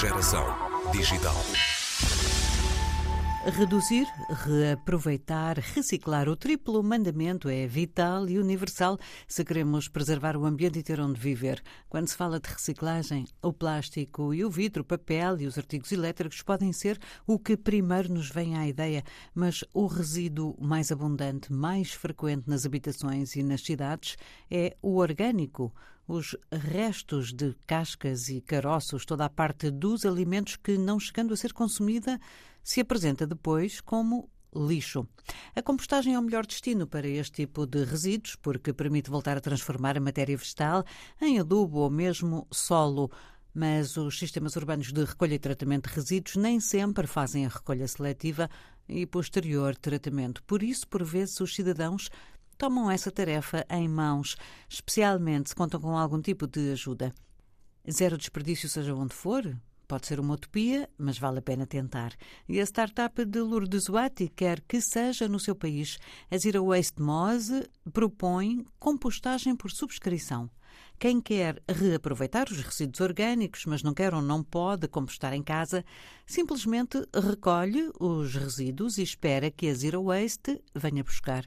Geração digital. Reduzir, reaproveitar, reciclar. O triplo mandamento é vital e universal se queremos preservar o ambiente e ter onde viver. Quando se fala de reciclagem, o plástico e o vidro, o papel e os artigos elétricos podem ser o que primeiro nos vem à ideia, mas o resíduo mais abundante, mais frequente nas habitações e nas cidades é o orgânico os restos de cascas e caroços, toda a parte dos alimentos que, não chegando a ser consumida, se apresenta depois como lixo. A compostagem é o melhor destino para este tipo de resíduos, porque permite voltar a transformar a matéria vegetal em adubo ou mesmo solo. Mas os sistemas urbanos de recolha e tratamento de resíduos nem sempre fazem a recolha seletiva e posterior tratamento. Por isso, por vezes, os cidadãos tomam essa tarefa em mãos, especialmente se contam com algum tipo de ajuda. Zero desperdício, seja onde for, Pode ser uma utopia, mas vale a pena tentar. E a startup de Lourdes Wati quer que seja no seu país. A Zero Waste Mose propõe compostagem por subscrição. Quem quer reaproveitar os resíduos orgânicos, mas não quer ou não pode compostar em casa, simplesmente recolhe os resíduos e espera que a Zero Waste venha buscar.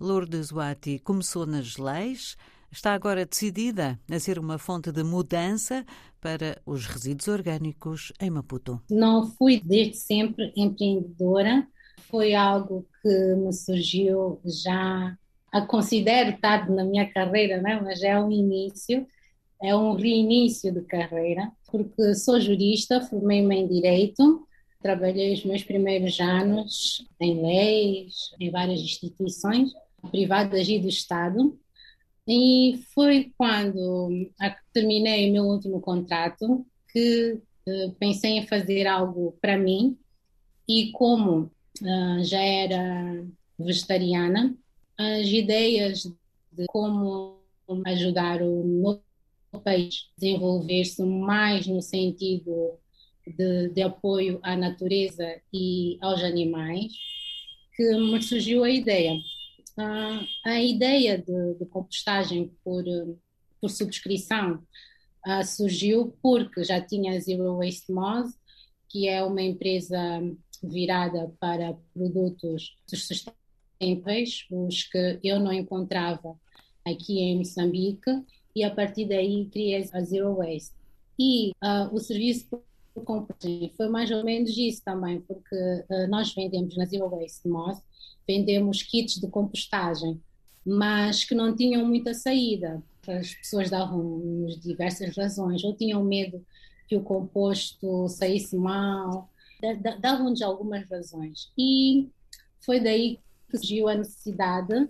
Lourdes Wati começou nas leis, está agora decidida a ser uma fonte de mudança para os resíduos orgânicos em Maputo. Não fui desde sempre empreendedora, foi algo que me surgiu já a considero tarde na minha carreira, né? mas é um início, é um reinício de carreira, porque sou jurista, formei-me em Direito, trabalhei os meus primeiros anos em leis, em várias instituições privadas e do Estado. E foi quando terminei o meu último contrato que uh, pensei em fazer algo para mim. E como uh, já era vegetariana, as ideias de como ajudar o meu país a desenvolver-se mais no sentido de, de, apoio à natureza e aos animais, que me surgiu a ideia Uh, a ideia de, de compostagem por, por subscrição uh, surgiu porque já tinha a Zero Waste Moz, que é uma empresa virada para produtos sustentáveis, os que eu não encontrava aqui em Moçambique, e a partir daí criei a Zero Waste. E uh, o serviço foi mais ou menos isso também, porque nós vendemos na Zero Waste Moz vendemos kits de compostagem, mas que não tinham muita saída. As pessoas davam-nos diversas razões, ou tinham medo que o composto saísse mal, davam-nos algumas razões. E foi daí que surgiu a necessidade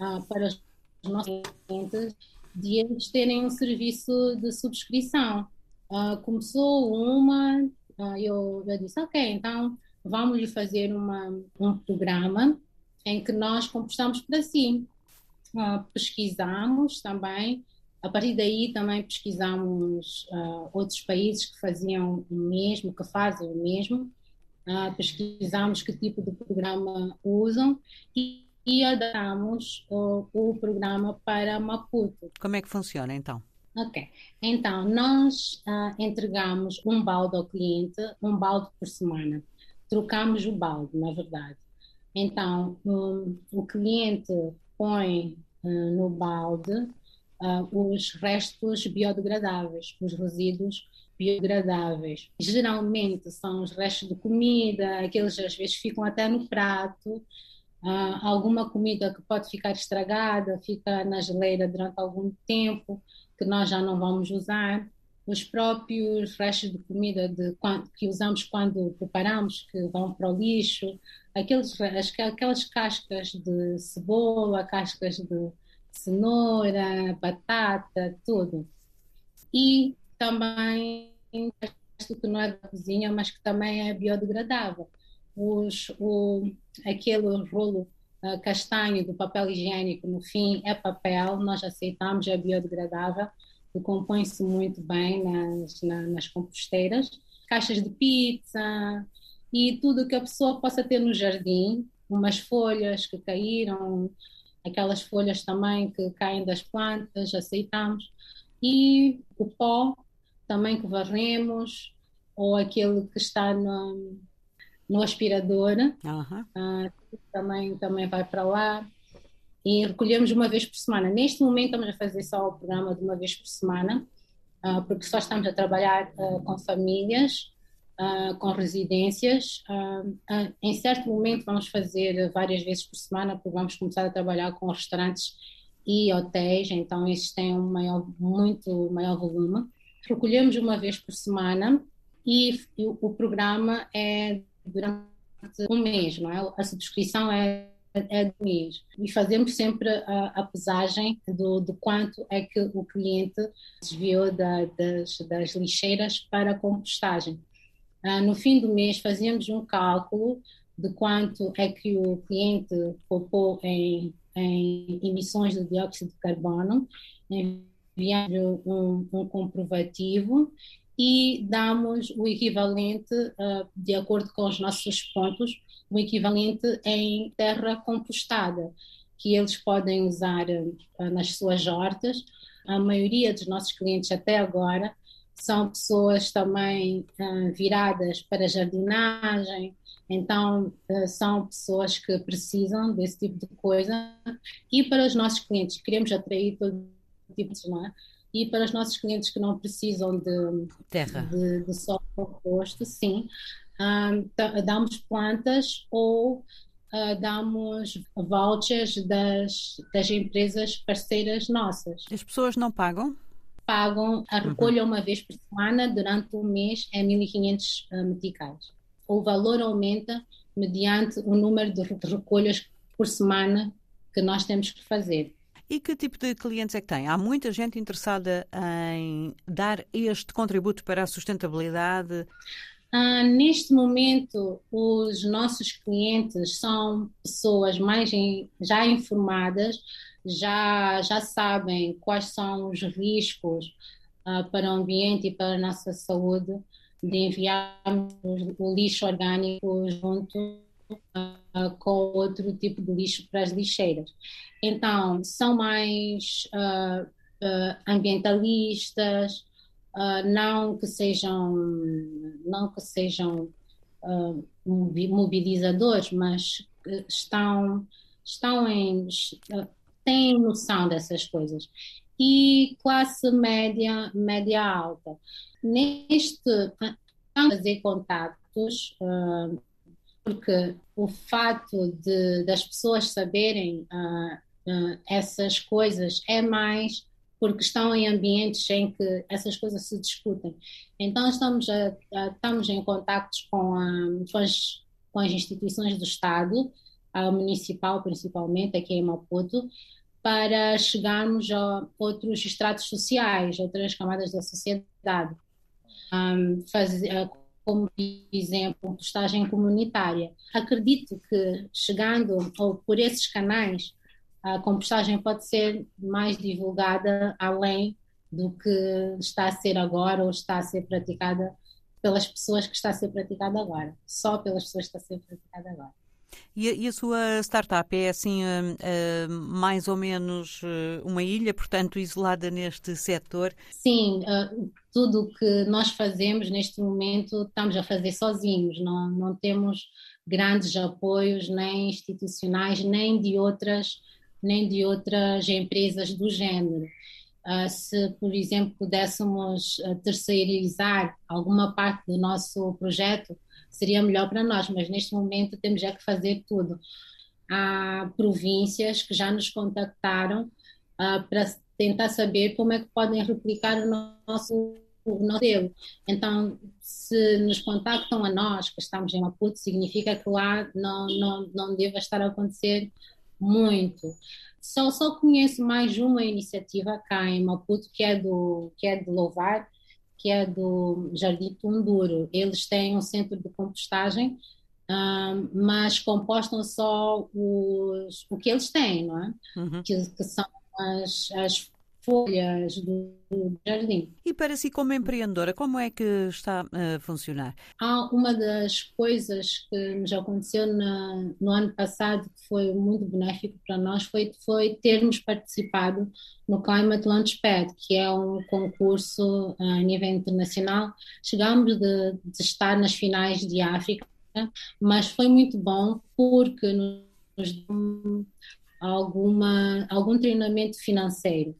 ah, para os nossos clientes de eles terem um serviço de subscrição. Ah, começou uma, ah, eu, eu disse, ok, então vamos fazer uma, um programa em que nós compostamos para si. Uh, pesquisamos também, a partir daí também pesquisamos uh, outros países que faziam o mesmo, que fazem o mesmo, uh, pesquisamos que tipo de programa usam e, e adaptamos o, o programa para Maputo. Como é que funciona então? Ok, então nós uh, entregamos um balde ao cliente, um balde por semana. Trocamos o balde, na verdade. Então, um, o cliente põe uh, no balde uh, os restos biodegradáveis, os resíduos biodegradáveis. Geralmente são os restos de comida, aqueles às vezes ficam até no prato, alguma comida que pode ficar estragada, fica na geleira durante algum tempo, que nós já não vamos usar os próprios restos de comida de, que usamos quando preparamos, que vão para o lixo, aqueles, aquelas cascas de cebola, cascas de cenoura, batata, tudo. E também resto que não é da cozinha, mas que também é biodegradável. Os, o, aquele rolo castanho do papel higiênico, no fim, é papel, nós aceitamos, é biodegradável, compõe-se muito bem nas, na, nas composteiras. Caixas de pizza, e tudo que a pessoa possa ter no jardim, umas folhas que caíram, aquelas folhas também que caem das plantas, aceitamos, e o pó também que varremos, ou aquele que está no, no aspirador, uhum. uh, também, também vai para lá. E recolhemos uma vez por semana. Neste momento estamos a fazer só o programa de uma vez por semana, uh, porque só estamos a trabalhar uh, com famílias, com residências. em certo momento vamos fazer várias vezes por semana, porque vamos começar a trabalhar com restaurantes e hotéis, então esses têm um maior, muito maior volume. Recolhemos uma vez por semana e, e o, o programa é durante um mês, não é? A subscrição é, é um mês. E fazemos sempre a, a pesagem do, do quanto é que o cliente desviou da, das, das lixeiras para a compostagem. Ah, no fim do mês fazemos um cálculo de quanto é que o cliente poupou em, em emissões de dióxido de carbono, enviamos um, um comprovativo e damos o equivalente, uh, de acordo com os nossos pontos, o equivalente em terra compostada, que eles podem usar uh, nas suas hortas. A maioria dos nossos clientes até agora são pessoas também uh, viradas para jardinagem, então são pessoas que precisam desse tipo de coisa. E para os nossos clientes, queremos atrair todo tipo de? E para os nossos clientes que não precisam de, Terra. de, de solo composto, sim, um, damos plantas ou uh, damos vouchers das, das empresas parceiras nossas. As pessoas não pagam? Pagam a uhum. recolha uhum. uma vez por semana, durante um mês é 1.500 uh, meticais. O valor aumenta mediante o número de recolhas por semana que nós temos que fazer. E que tipo de clientes é que tem? Há muita gente interessada em dar este contributo para a sustentabilidade? Ah, neste momento, os nossos clientes são pessoas mais em, já informadas, já, já sabem quais são os riscos ah, para o ambiente e para a nossa saúde de enviarmos o lixo orgânico junto uh, com outro tipo de lixo para as lixeiras. Então, são mais uh, ambientalistas, não que sejam, não que sejam mobilizadores, mas estão, estão em, têm noção dessas coisas. E classe média, média alta. Neste, fazer contatos uh, porque o fato de, das pessoas saberem uh, uh, essas coisas é mais porque estão em ambientes em que essas coisas se discutem. Então estamos, a, a, estamos em contactos com, a, com, as, com as instituições do Estado, a municipal principalmente, aqui em Maputo, para chegarmos a outros estratos sociais, outras camadas da sociedade. Um, fazer, como, por exemplo, postagem comunitária. Acredito que chegando ou por esses canais, a compostagem pode ser mais divulgada além do que está a ser agora ou está a ser praticada pelas pessoas que está a ser praticada agora, só pelas pessoas que está a ser praticada agora. E a, e a, sua startup é assim uh, uh, mais ou menos uh, uma ilha, portanto isolada neste setor? Sim, tudo o que nós fazemos neste momento estamos a fazer sozinhos, não, não temos grandes apoios nem institucionais nem de outras nem de outras empresas do género. se, por exemplo, pudéssemos terceirizar alguma parte do nosso projeto, seria melhor para nós, mas neste momento temos já que fazer tudo. Há províncias que já nos contactaram uh, para tentar saber como é que podem replicar o nosso modelo. Então, se nos contactam a nós, que estamos em Maputo, significa que lá não, não, não deva estar a acontecer muito. Só, só conheço mais uma iniciativa cá em Maputo, que é do, que é de Louvar, que é do Jardim Tunduro. Eles têm um centro de compostagem, um, mas compostam só os, o que eles têm, não é? Uhum. Que, que, são as, as folhas do, do, jardim. E para si, como empreendedora, como é que está a funcionar? Há uma das coisas que nos aconteceu na, no ano passado que foi muito benéfico para nós foi, foi termos participado no Climate Launchpad, que é um concurso a nível internacional. Chegámos de, de estar nas finais de África, mas foi muito bom porque nos deu alguma, algum treinamento financeiro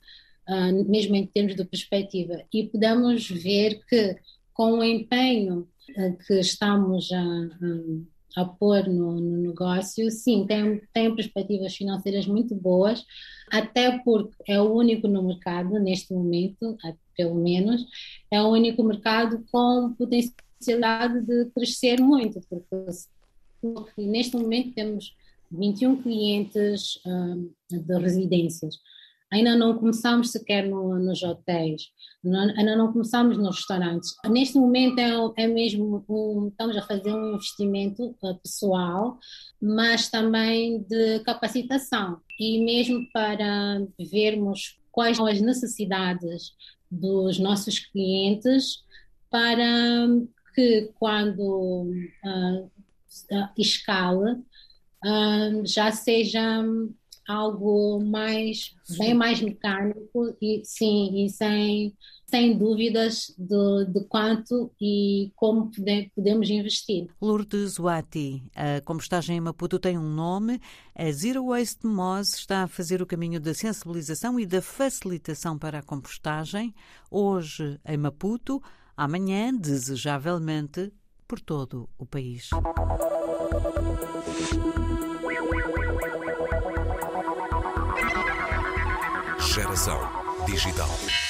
uh, mesmo em termos de perspectiva. E podemos ver que, com o empenho uh, que estamos a, a, pôr no, no, negócio, sim, tem, tem perspectivas financeiras muito boas, até porque é o único no mercado, neste momento, pelo menos, é o único mercado com potencialidade de crescer muito, porque neste momento temos 21 clientes um, ah, de residências. Ainda não começamos sequer no, nos hotéis, não, ainda não começamos nos restaurantes. Neste momento é, é mesmo um, estamos a fazer um investimento uh, pessoal, mas também de capacitação e mesmo para vermos quais são as necessidades dos nossos clientes para que quando uh, uh, escala uh, já seja algo mais bem mais mecânico e sim e sem sem dúvidas de, de quanto e como pode, podemos investir. Lourdes Wati, a compostagem em Maputo tem um nome. A Zero Waste Moz está a fazer o caminho da sensibilização e da facilitação para a compostagem, hoje em Maputo, amanhã, desejavelmente, por todo o país. Geração digital.